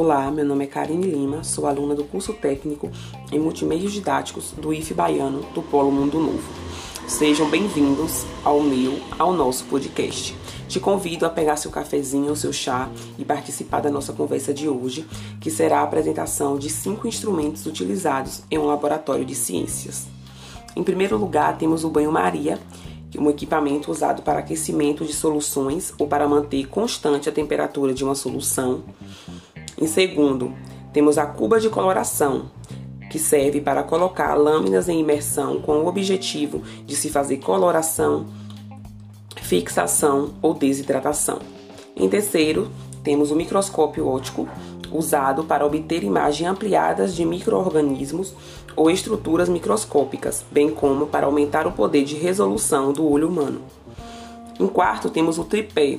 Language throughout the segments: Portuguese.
Olá, meu nome é Karine Lima, sou aluna do curso técnico em multimeios didáticos do IF Baiano do Polo Mundo Novo. Sejam bem-vindos ao meu, ao nosso podcast. Te convido a pegar seu cafezinho ou seu chá e participar da nossa conversa de hoje, que será a apresentação de cinco instrumentos utilizados em um laboratório de ciências. Em primeiro lugar, temos o banho-maria, é um equipamento usado para aquecimento de soluções ou para manter constante a temperatura de uma solução. Em segundo, temos a cuba de coloração, que serve para colocar lâminas em imersão com o objetivo de se fazer coloração, fixação ou desidratação. Em terceiro, temos o microscópio óptico, usado para obter imagens ampliadas de microorganismos ou estruturas microscópicas, bem como para aumentar o poder de resolução do olho humano. Em quarto, temos o tripé,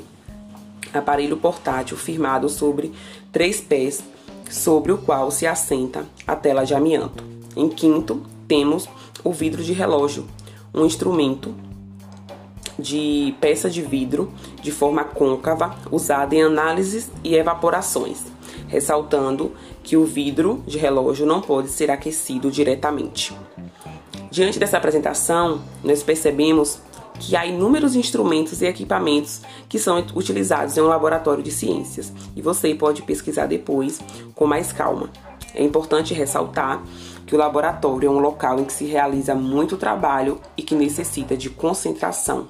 aparelho portátil firmado sobre três pés, sobre o qual se assenta a tela de amianto. Em quinto, temos o vidro de relógio, um instrumento de peça de vidro de forma côncava usado em análises e evaporações, ressaltando que o vidro de relógio não pode ser aquecido diretamente. Diante dessa apresentação, nós percebemos que há inúmeros instrumentos e equipamentos que são utilizados em um laboratório de ciências e você pode pesquisar depois com mais calma. É importante ressaltar que o laboratório é um local em que se realiza muito trabalho e que necessita de concentração.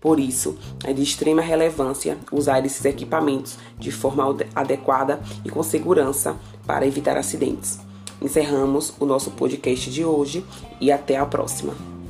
Por isso, é de extrema relevância usar esses equipamentos de forma adequada e com segurança para evitar acidentes. Encerramos o nosso podcast de hoje e até a próxima.